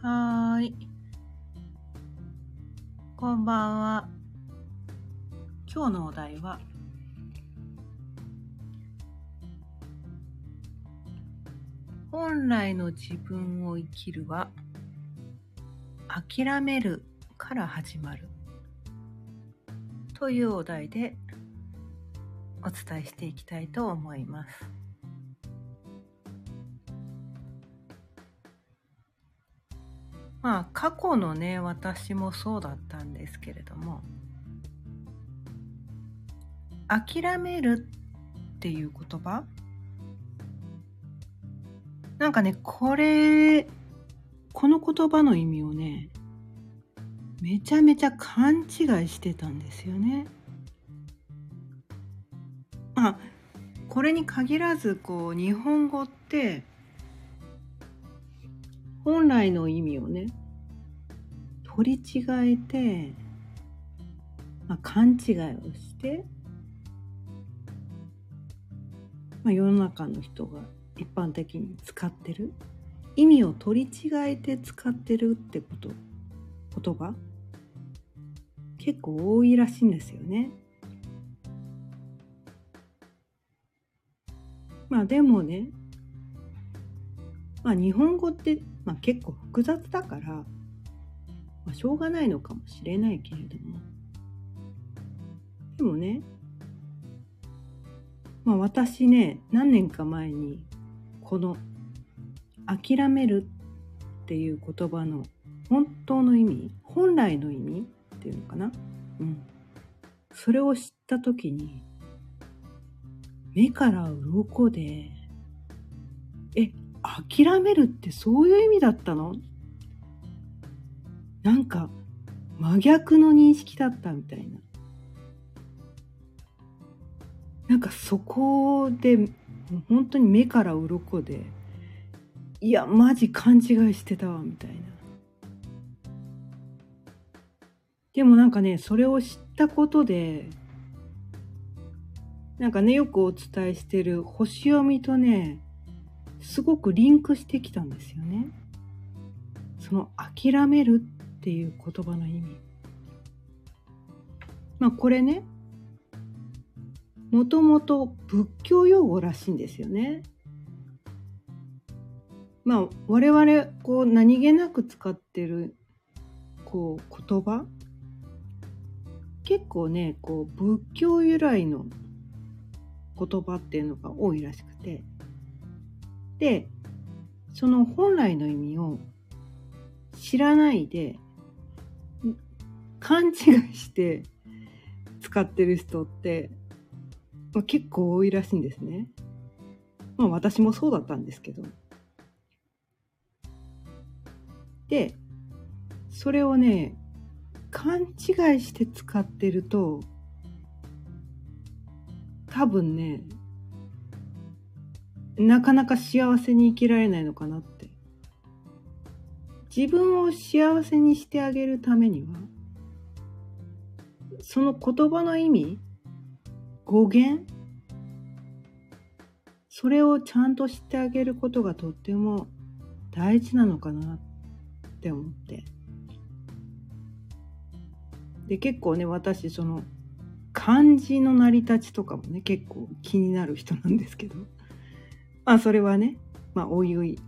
はい。こんばんは。今日のお題は、本来の自分を生きるは、諦めるから始まる。というお題でお伝えしていきたいと思います。まあ過去のね私もそうだったんですけれども諦めるっていう言葉？なんかねこれこの言葉の意味をねめちゃめちゃ勘違いしてたんですよね。まあこれに限らずこう日本語って本来の意味をね取り違えて、まあ、勘違いをして、まあ、世の中の人が一般的に使ってる意味を取り違えて使ってるってこと言葉結構多いらしいんですよね。まあでもね、まあ日本語って、まあ、結構複雑だから、まあ、しょうがないのかもしれないけれども。でもね、まあ私ね、何年か前にこの諦めるっていう言葉の本当の意味、本来の意味っていうのかなうん。それを知った時に、目から鱗で、え、諦めるってそういう意味だったの？なんか真逆の認識だったみたいな。なんかそこで、本当に目から鱗で、いや、マジ勘違いしてたわ、みたいな。でもなんかね、それを知ったことで、なんかね、よくお伝えしてる星読みとね、すごくリンクしてきたんですよね。その諦めるっていう言葉の意味。まあこれね、もともと仏教用語らしいんですよね。まあ我々こう何気なく使ってるこう言葉結構ねこう仏教由来の言葉っていうのが多いらしくてでその本来の意味を知らないで勘違いして使ってる人って、まあ、結構多いらしいんですね。まあ私もそうだったんですけど。で、それをね、勘違いして使ってると、多分ね、なかなか幸せに生きられないのかなって。自分を幸せにしてあげるためには、その言葉の意味、語源、それをちゃんと知ってあげることがとっても大事なのかなって思って。で、結構ね、私、その、漢字の成り立ちとかもね、結構気になる人なんですけど。まあ、それはね、まあ、おいおい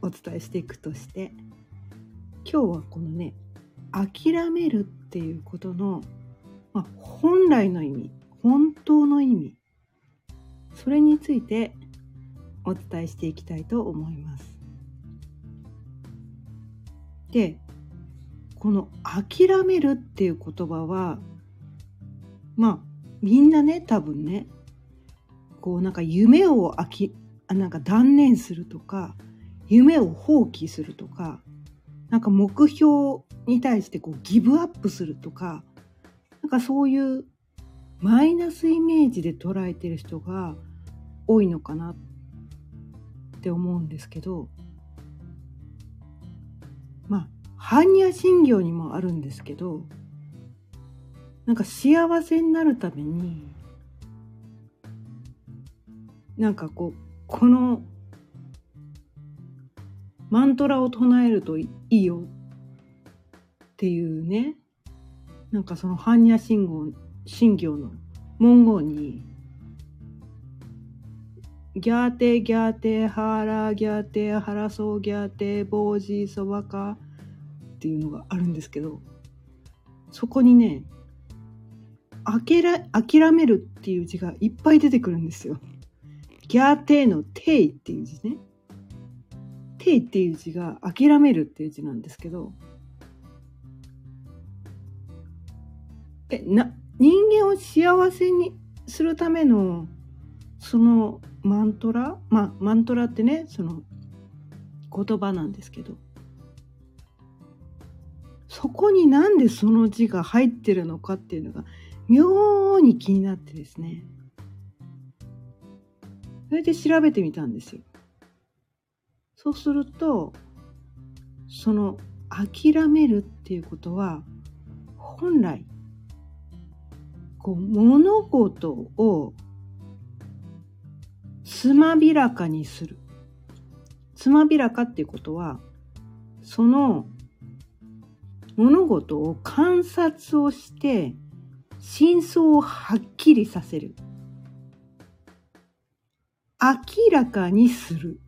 お伝えしていくとして、今日はこのね、諦めるっていうことの、まあ、本来の意味、本当の意味、それについてお伝えしていきたいと思います。で、この諦めるっていう言葉は、まあ、みんなね、多分ね、こうなんか夢をあき、なんか断念するとか、夢を放棄するとか、なんか目標に対してこうギブアップするとか、なんかそういうマイナスイメージで捉えてる人が多いのかなって思うんですけど、まあ、般若心経にもあるんですけど、なんか幸せになるために、なんかこう、このマントラを唱えるといいよっていうね、なんかその般若心経心経の文言に、ギャーテギャーテハラギャーテハラソーギャーテボージーソバカっていうのがあるんですけど、そこにね、諦諦めるっていう字がいっぱい出てくるんですよ。ギャーテーのテイっていう字ね。テイっていう字が諦めるっていう字なんですけど、え、な、人間を幸せにするための、そのマントラ？まあ、マントラってね、その言葉なんですけど、そこになんでその字が入ってるのかっていうのが妙に気になってですね。それで調べてみたんですよ。そうすると、その諦めるっていうことは、本来、こう物事をつまびらかにする。つまびらかっていうことは、その物事を観察をして真相をはっきりさせる。明らかにする。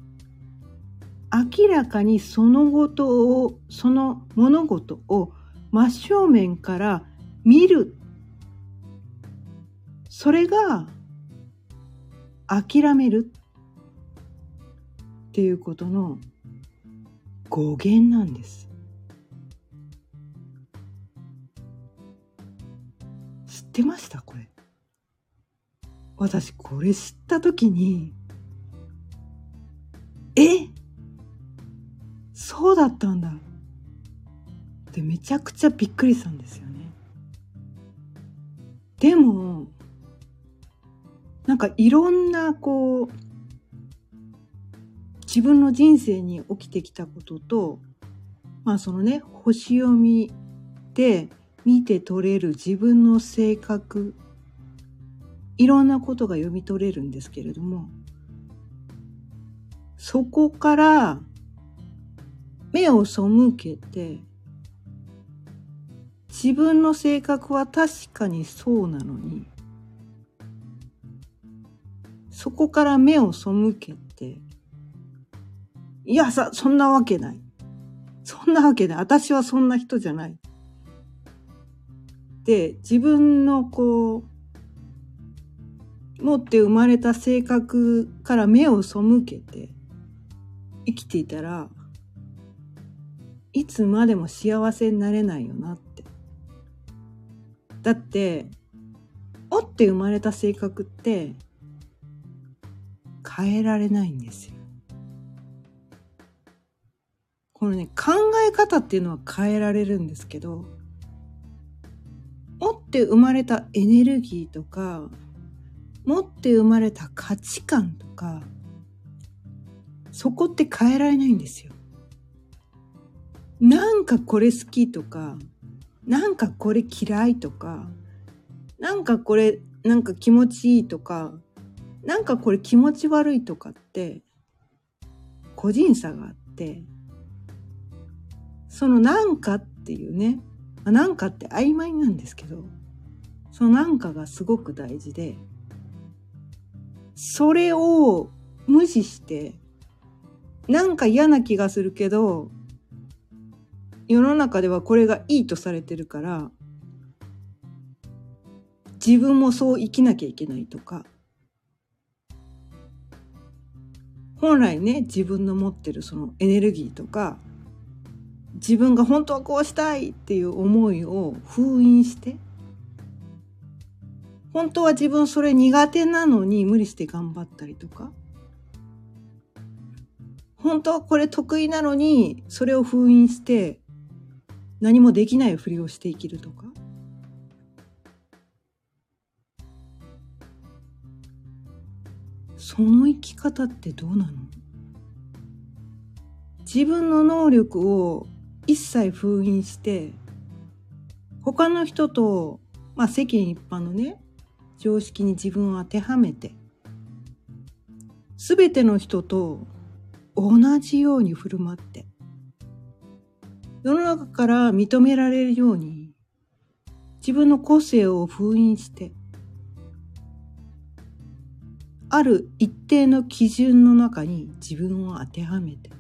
明らかにそのことを、その物事を真正面から見る。それが諦めるっていうことの語源なんです。知ってました？これ。私これ知った時に、え？そうだったんだってめちゃくちゃびっくりしたんですよね。でも、なんかいろんなこう、自分の人生に起きてきたことと、まあそのね、星読みで見て取れる自分の性格、いろんなことが読み取れるんですけれども、そこから目を背けて、自分の性格は確かにそうなのに、そこから目を背けて、いやさ、そんなわけない。そんなわけない。私はそんな人じゃない。で、自分のこう、持って生まれた性格から目を背けて生きていたら、いつまでも幸せになれないよなって。だって、持って生まれた性格って変えられないんですよ。このね、考え方っていうのは変えられるんですけど、持って生まれたエネルギーとか、持って生まれた価値観とか、そこって変えられないんですよ。なんかこれ好きとか、なんかこれ嫌いとか、なんかこれなんか気持ちいいとか、なんかこれ気持ち悪いとかって、個人差があって、そのなんかっていうね、なんかって曖昧なんですけど、そのなんかがすごく大事で、それを無視して、なんか嫌な気がするけど、世の中ではこれがいいとされてるから、自分もそう生きなきゃいけないとか、本来ね、自分の持ってるそのエネルギーとか、自分が本当はこうしたいっていう思いを封印して本当は自分それ苦手なのに無理して頑張ったりとか本当はこれ得意なのにそれを封印して何もできないふりをして生きるとか。その生き方ってどうなの？自分の能力を一切封印して他の人と、まあ、世間一般のね常識に自分を当てはめて全ての人と同じように振る舞って。世の中から認められるように自分の個性を封印してある一定の基準の中に自分を当てはめて。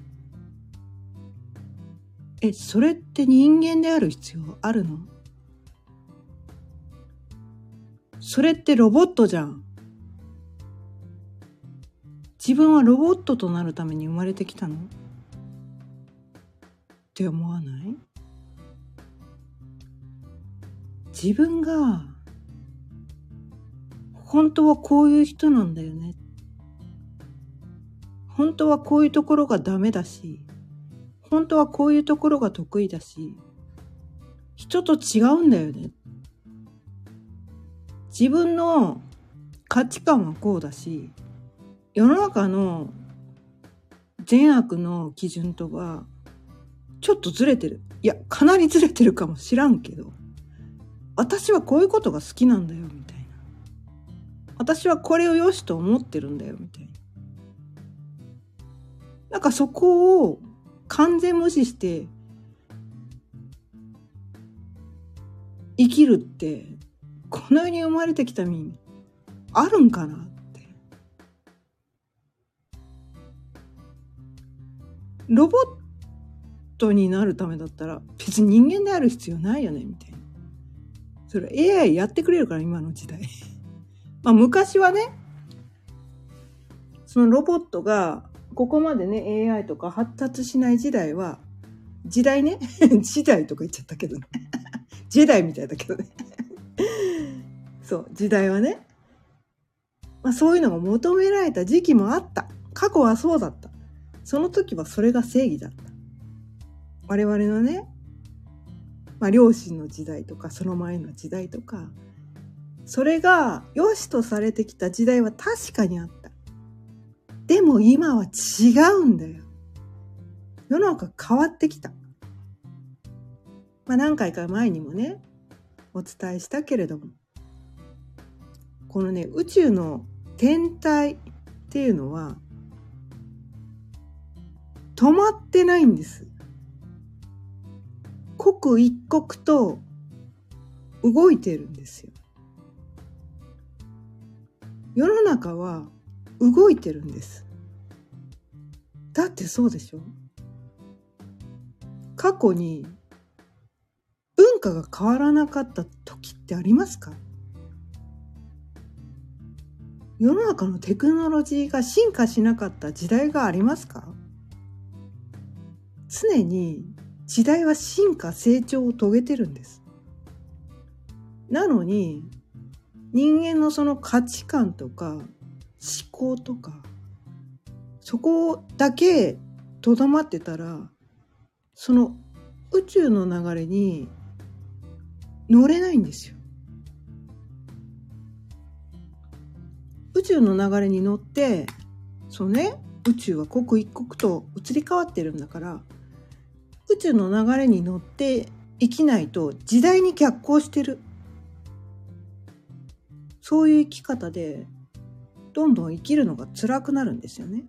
えそれって人間である必要あるの？それってロボットじゃん。自分はロボットとなるために生まれてきたの？って思わない？自分が本当はこういう人なんだよね。本当はこういうところがダメだし本当はこういうところが得意だし人と違うんだよね。自分の価値観はこうだし世の中の善悪の基準とはちょっとずれてる。いや、かなりずれてるかもしらんけど、私はこういうことが好きなんだよ、みたいな。私はこれを良しと思ってるんだよ、みたいな。なんかそこを完全無視して、生きるって、この世に生まれてきた身あるんかなロボットになるためだったら別に人間である必要ないよねみたいな。それ AI やってくれるから今の時代。まあ昔はね、そのロボットがここまでね AI とか発達しない時代は時代ね 時代とか言っちゃったけどね 時代みたいだけどねそう時代はね、まあ、そういうのが求められた時期もあった過去はそうだったその時はそれが正義だった。我々のね、まあ、両親の時代とか、その前の時代とか、それが良しとされてきた時代は確かにあった。でも今は違うんだよ。世の中変わってきた。まあ何回か前にもね、お伝えしたけれども、このね、宇宙の天体っていうのは、止まってないんです。刻一刻と動いてるんですよ。世の中は動いてるんです。だってそうでしょ過去に文化が変わらなかった時ってありますか？世の中のテクノロジーが進化しなかった時代がありますか？常に時代は進化成長を遂げてるんです。なのに人間のその価値観とか思考とかそこだけとどまってたらその宇宙の流れに乗れないんですよ。宇宙の流れに乗ってそうね宇宙は刻一刻と移り変わってるんだから宇宙の流れに乗って生きないと時代に逆行してる。そういう生き方でどんどん生きるのが辛くなるんですよね。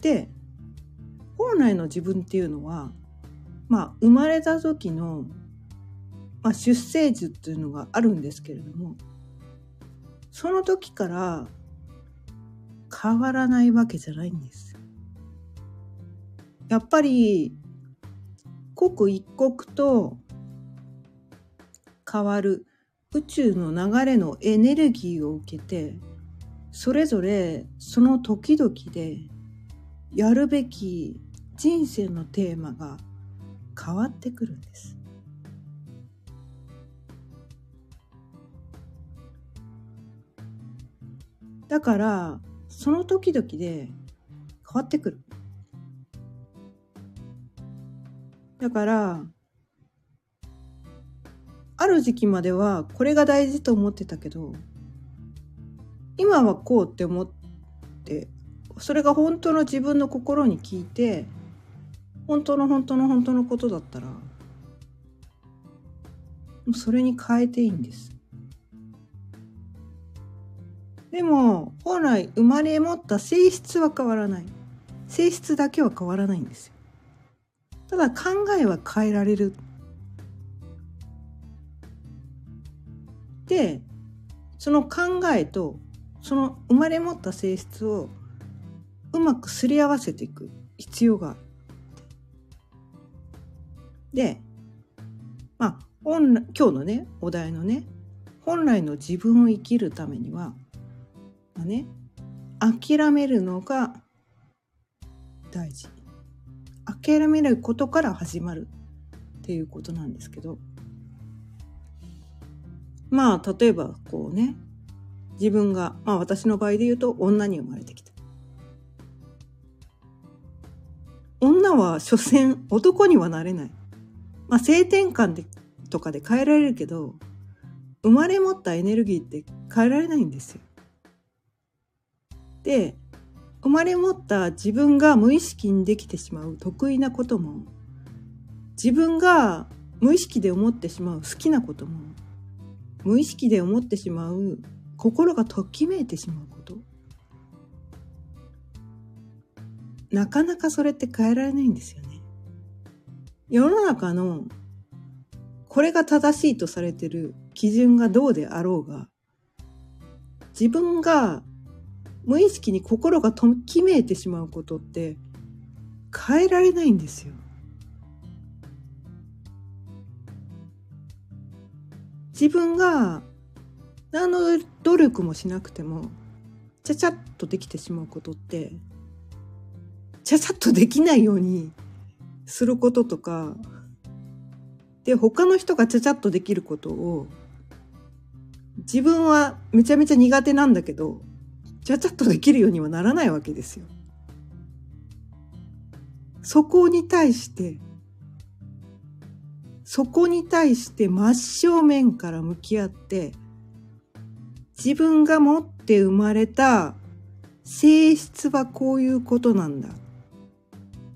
で本来の自分っていうのはまあ生まれた時の、まあ、出生図っていうのがあるんですけれどもその時から変わらないわけじゃないんです。やっぱり刻一刻と変わる宇宙の流れのエネルギーを受けてそれぞれその時々でやるべき人生のテーマが変わってくるんです。だからその時々で変わってくる。だから、ある時期まではこれが大事と思ってたけど、今はこうって思って、それが本当の自分の心に聞いて、本当の本当の本当のことだったら、もうそれに変えていいんです。でも本来生まれ持った性質は変わらない。性質だけは変わらないんですよ。ただ考えは変えられる。でその考えとその生まれ持った性質をうまくすり合わせていく必要がある。で、まあ、今日のね、お題のね、本来の自分を生きるためには、まあね、諦めるのが大事。諦めることから始まるっていうことなんですけど、まあ、例えばこうね、自分が、まあ私の場合で言うと女に生まれてきた。女は所詮男にはなれない。まあ性転換でとかで変えられるけど、生まれ持ったエネルギーって変えられないんですよ。で、生まれ持った自分が無意識にできてしまう得意なことも、自分が無意識で思ってしまう好きなことも、無意識で思ってしまう心がときめいてしまうこと。なかなかそれって変えられないんですよね。世の中のこれが正しいとされてる基準がどうであろうが自分が無意識に心がときめいてしまうことって変えられないんですよ。自分が何の努力もしなくてもちゃちゃっとできてしまうことってちゃちゃっとできないようにすることとかで他の人がちゃちゃっとできることを自分はめちゃめちゃ苦手なんだけどちゃちゃっとできるようにはならないわけですよ。そこに対してそこに対して真正面から向き合って、自分が持って生まれた性質はこういうことなんだ。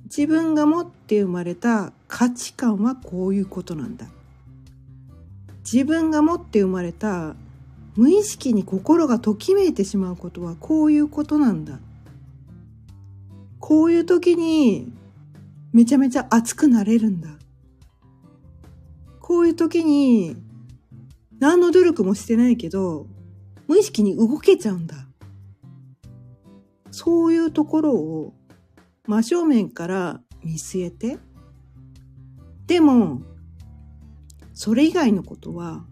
自分が持って生まれた価値観はこういうことなんだ。自分が持って生まれた無意識に心がときめいてしまうことはこういうことなんだ。こういう時にめちゃめちゃ熱くなれるんだ。こういう時に、何の努力もしてないけど、無意識に動けちゃうんだ。そういうところを真正面から見据えて、でも、それ以外のことは、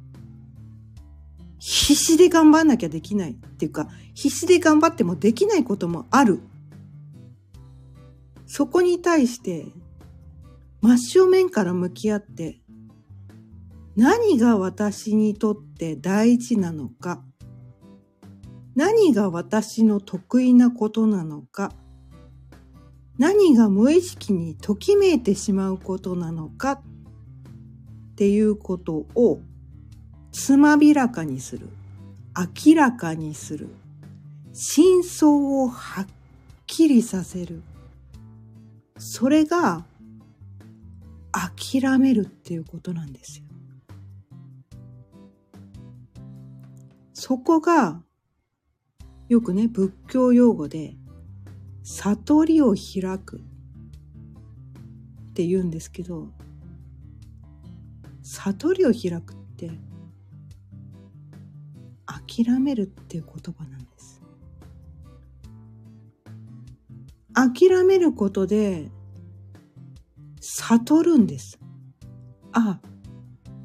必死で頑張んなきゃできないっていうか、必死で頑張ってもできないこともある。そこに対して、真正面から向き合って、何が私にとって大事なのか、何が私の得意なことなのか、何が無意識にときめいてしまうことなのかっていうことをつまびらかにする、明らかにする、真相をはっきりさせる。それが諦めるっていうことなんですよ。そこが、よくね、仏教用語で、悟りを開くって言うんですけど、悟りを開くって、諦めるっていう言葉なんです。諦めることで、悟るんです。あ、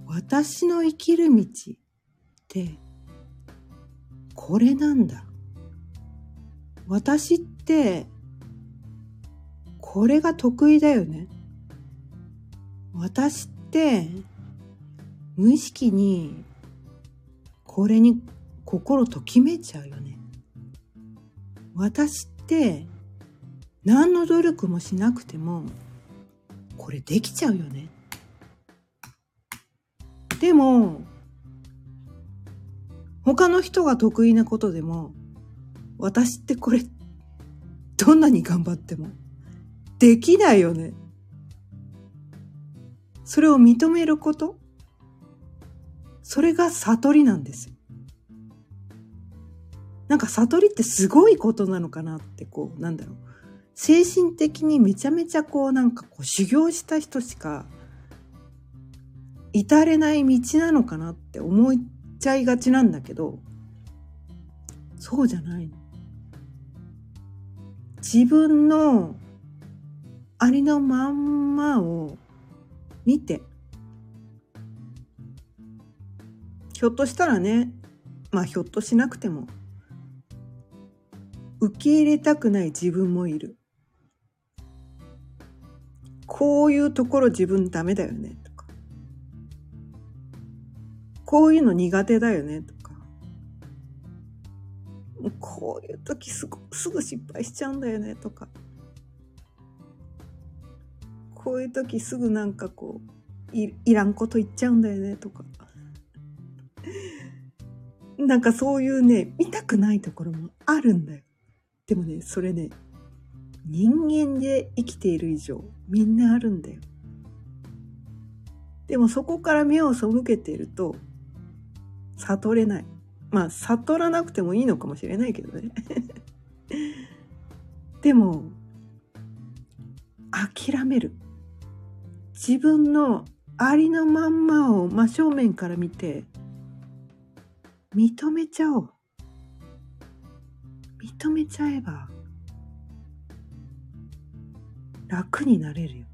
私の生きる道ってこれなんだ。私って、これが得意だよね。私って、無意識に、これに心ときめいちゃうよね。私って、何の努力もしなくても、これできちゃうよね。でも、他の人が得意なことでも、私ってこれ、どんなに頑張っても、できないよね。それを認めること、それが悟りなんです。なんか悟りってすごいことなのかなってこうなんだろう精神的にめちゃめちゃこうなんかこう修行した人しか至れない道なのかなって思っちゃいがちなんだけどそうじゃない。自分のありのまんまを見てひょっとしたらねまあひょっとしなくても受け入れたくない自分もいる。こういうところ自分ダメだよねとか。こういうの苦手だよねとか。こういう時すぐすぐ失敗しちゃうんだよねとか。こういう時すぐなんかこういいらんこと言っちゃうんだよねとか。なんかそういうね、見たくないところもあるんだよ。でもね、それね、人間で生きている以上、みんなあるんだよ。でもそこから目を背けていると、悟れない。まあ、悟らなくてもいいのかもしれないけどね。でも、諦める。自分のありのまんまを真正面から見て、認めちゃおう。認めちゃえば楽になれるよ。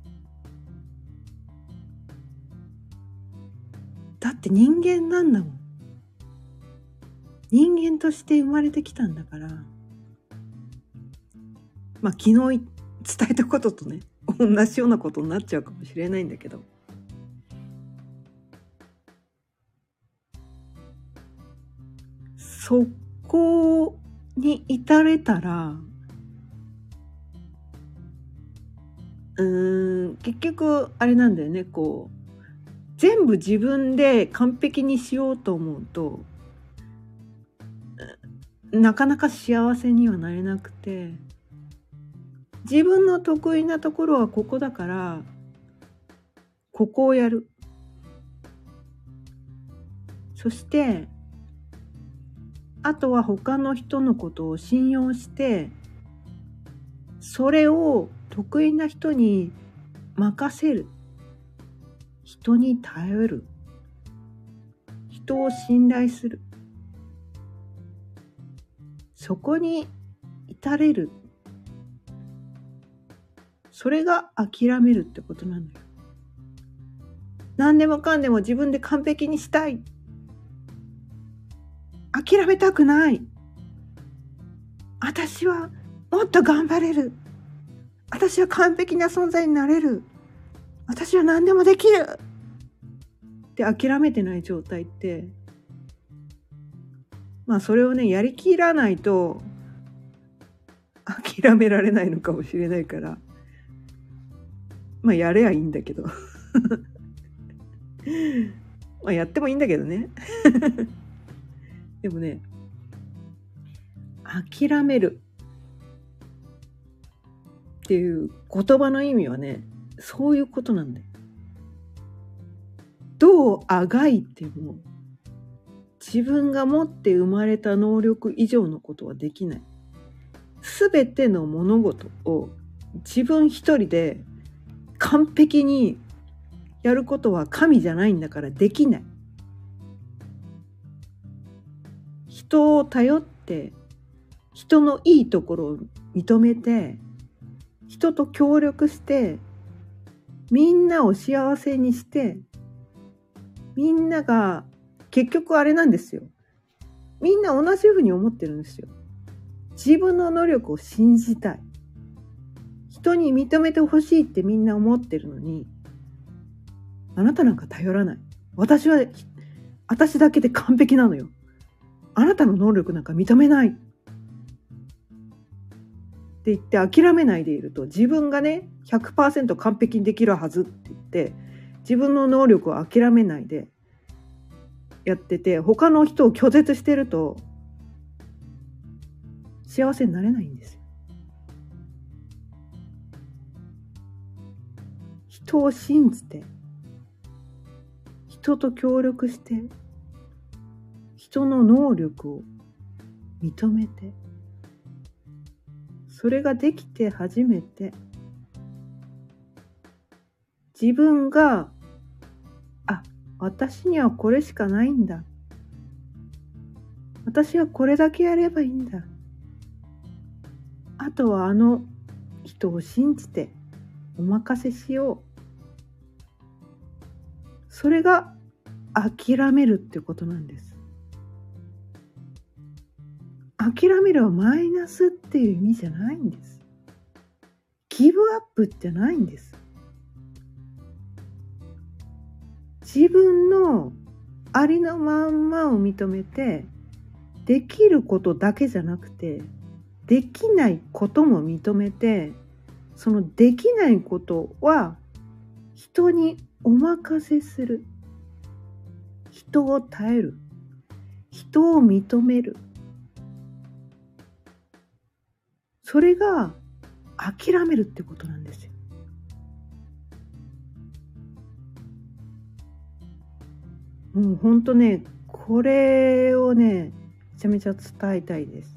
だって人間なんだもん。人間として生まれてきたんだから。まあ昨日伝えたこととね、同じようなことになっちゃうかもしれないんだけど。そこに至れたら、うーん、結局、あれなんだよね、こう、全部自分で完璧にしようと思うと、なかなか幸せにはなれなくて、自分の得意なところはここだから、ここをやる。そして、あとは他の人のことを信用してそれを得意な人に任せる。人に頼る。人を信頼する。そこに至れる。それが諦めるってことなのよ。何でもかんでも自分で完璧にしたい。諦めたくない。私はもっと頑張れる。私は完璧な存在になれる。私は何でもできる。って諦めてない状態って、まあそれをね、やりきらないと諦められないのかもしれないから、まあやればいいんだけど。まあやってもいいんだけどね。でもね、諦めるっていう言葉の意味はね、そういうことなんだよ。どうあがいても自分が持って生まれた能力以上のことはできない。すべての物事を自分一人で完璧にやることは神じゃないんだからできない。人を頼って人のいいところを認めて人と協力してみんなを幸せにしてみんなが結局あれなんですよ。みんな同じふうに思ってるんですよ。自分の能力を信じたい。人に認めてほしいってみんな思ってるのにあなたなんか頼らない。私は私だけで完璧なのよ。あなたの能力なんか認めない。って言って諦めないでいると自分がね100%完璧にできるはずって言って自分の能力を諦めないでやってて他の人を拒絶してると幸せになれないんですよ。人を信じて人と協力して人の能力を認めてそれができて初めて自分があ私にはこれしかないんだ。私はこれだけやればいいんだ。あとはあの人を信じてお任せしよう。それが諦めるってことなんです。諦めるはマイナスっていう意味じゃないんです。ギブアップってないんです。自分のありのまんまを認めてできることだけじゃなくてできないことも認めてそのできないことは人にお任せする。人を耐える。人を認める。それが諦めるってことなんですよ。もうほんとねこれをねめちゃめちゃ伝えたいです。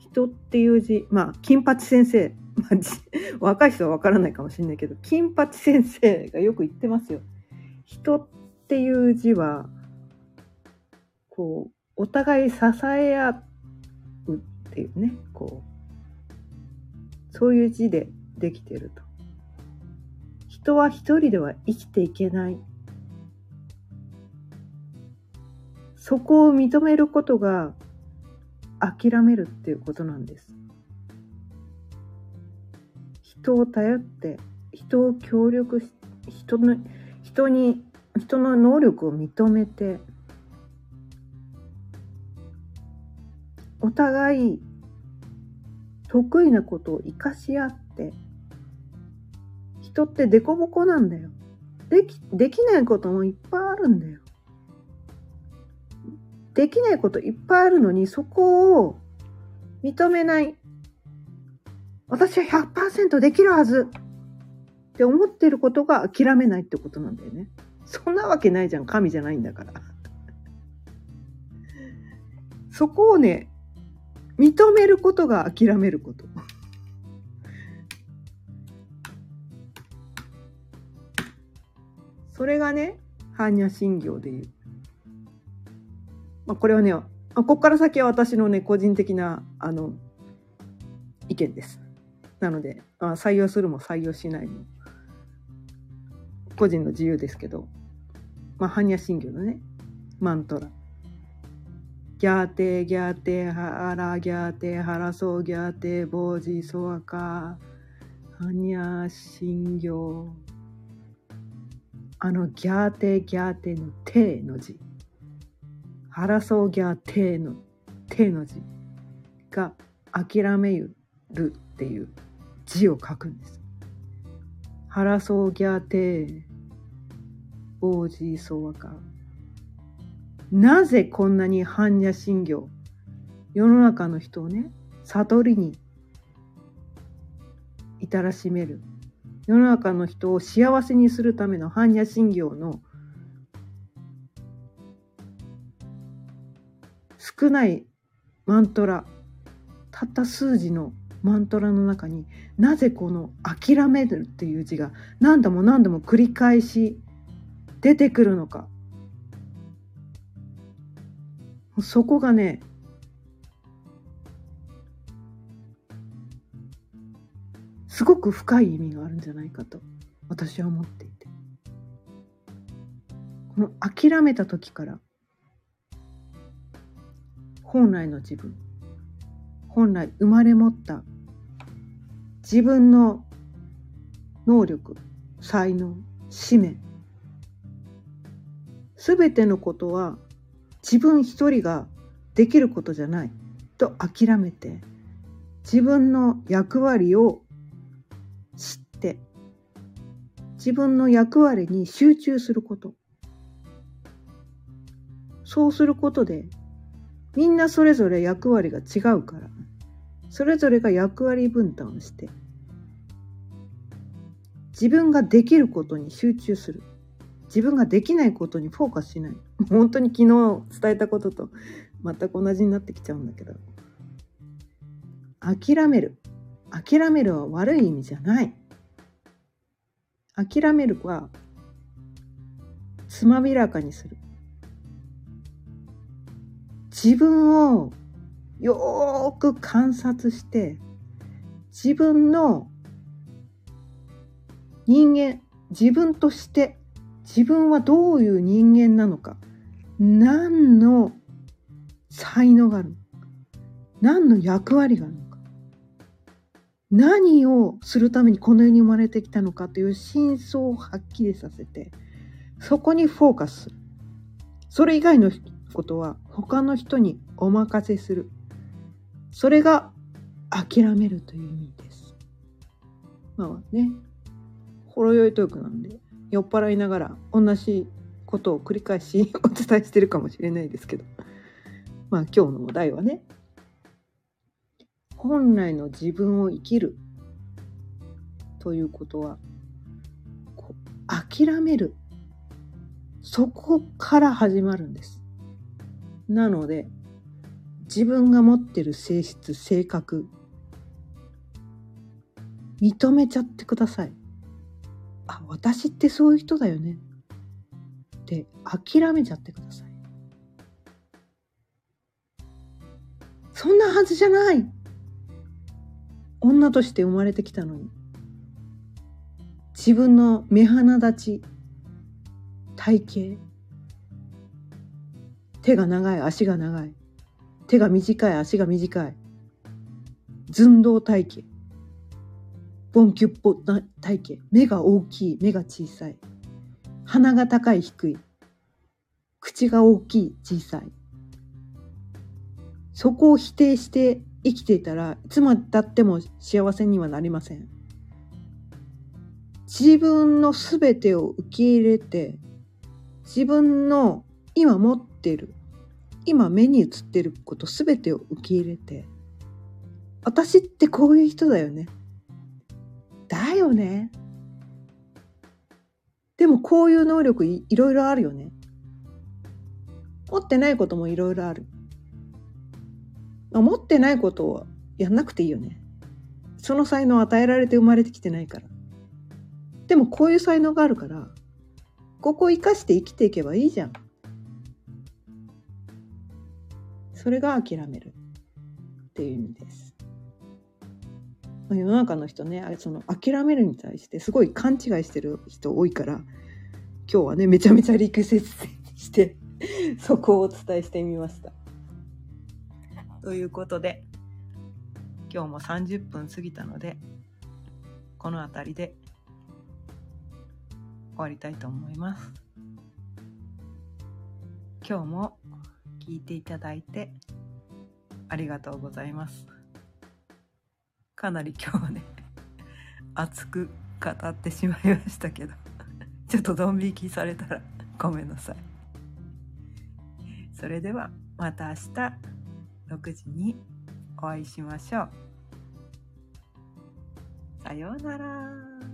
人っていう字まあ金八先生、まあ、若い人はわからないかもしれないけど金八先生がよく言ってますよ。人っていう字はこうお互い支え合うっていうねこうそういう字でできてると。人は一人では生きていけないそこを認めることが諦めるっていうことなんです。人を頼って人を協力し人の人に人の能力を認めてお互い得意なことを生かし合って人って凸凹なんだよできできないこともいっぱいあるんだよできないこといっぱいあるのに、そこを認めない。私は100%できるはずって思ってることが諦めないってことなんだよね。そんなわけないじゃん。神じゃないんだから。そこをね、認めることが諦めること。それがね、般若心経でいうまあ、これはね、ここから先は私のね、個人的な、あの、意見です。なので、あ採用するも採用しないも、個人の自由ですけど、まあ、般若心経のね、マントラ。ギャーテギャーテハラギャーテハラソーギャーテボージソワカ般若心経あのギャーテギャーテのテの字ハラソーギャーテーの、テーの字が諦めるっていう字を書くんです。ハラソーギャーテー、王子ソワカ。なぜこんなに般若心経、世の中の人をね、悟りに至らしめる。世の中の人を幸せにするための般若心経の少ないマントラたった数字のマントラの中になぜこの「諦める」っていう字が何度も何度も繰り返し出てくるのかそこがねすごく深い意味があるんじゃないかと私は思っていて。この諦めた時から本来の自分本来生まれ持った自分の能力才能使命すべてのことは自分一人ができることじゃない。と諦めて自分の役割を知って自分の役割に集中すること。そうすることでみんなそれぞれ役割が違うから、それぞれが役割分担をして、自分ができることに集中する。自分ができないことにフォーカスしない。本当に昨日伝えたことと全く同じになってきちゃうんだけど。諦める。諦めるは悪い意味じゃない。諦めるはつまびらかにする。自分をよーく観察して自分の人間自分として自分はどういう人間なのか。何の才能があるのか。何の役割があるのか。何をするためにこの世に生まれてきたのかという真相をはっきりさせてそこにフォーカスする。それ以外のことは他の人にお任せする。それが諦めるという意味です。まあね。ほろ酔いトークなんで酔っ払いながら同じことを繰り返し お伝えしてるかもしれないですけどまあ今日のお題はね本来の自分を生きるということはこう諦めるそこから始まるんです。なので自分が持ってる性質性格認めちゃってください。あ私ってそういう人だよねて諦めちゃってください。そんなはずじゃない。女として生まれてきたのに。自分の目鼻立ち。体型。手が長い足が長い。手が短い足が短い。寸胴体型。ボンキュッポ体型。目が大きい目が小さい。鼻が高い低い口が大きい小さいそこを否定して生きていたらいつまでたっても幸せにはなりません。自分の全てを受け入れて自分の今持ってる今目に映ってること全てを受け入れて私ってこういう人だよね。だよね。でもこういう能力いいろいろあるよね。持ってないこともいろいろある。持ってないことをやんなくていいよね。その才能を与えられて生まれてきてないから。でもこういう才能があるから、ここを生かして生きていけばいいじゃん。それが諦めるっていう意味です。世の中の人ね、その諦めるに対してすごい勘違いしてる人多いから、今日はね、めちゃめちゃリクエストして、そこをお伝えしてみました。ということで今日も30分過ぎたのでこの辺りで終わりたいと思います。今日も聞いていただいてありがとうございます。かなり今日はね 熱く語ってしまいましたけど ちょっとドン引きされたら ごめんなさい。それではまた明日6時にお会いしましょう。さようなら。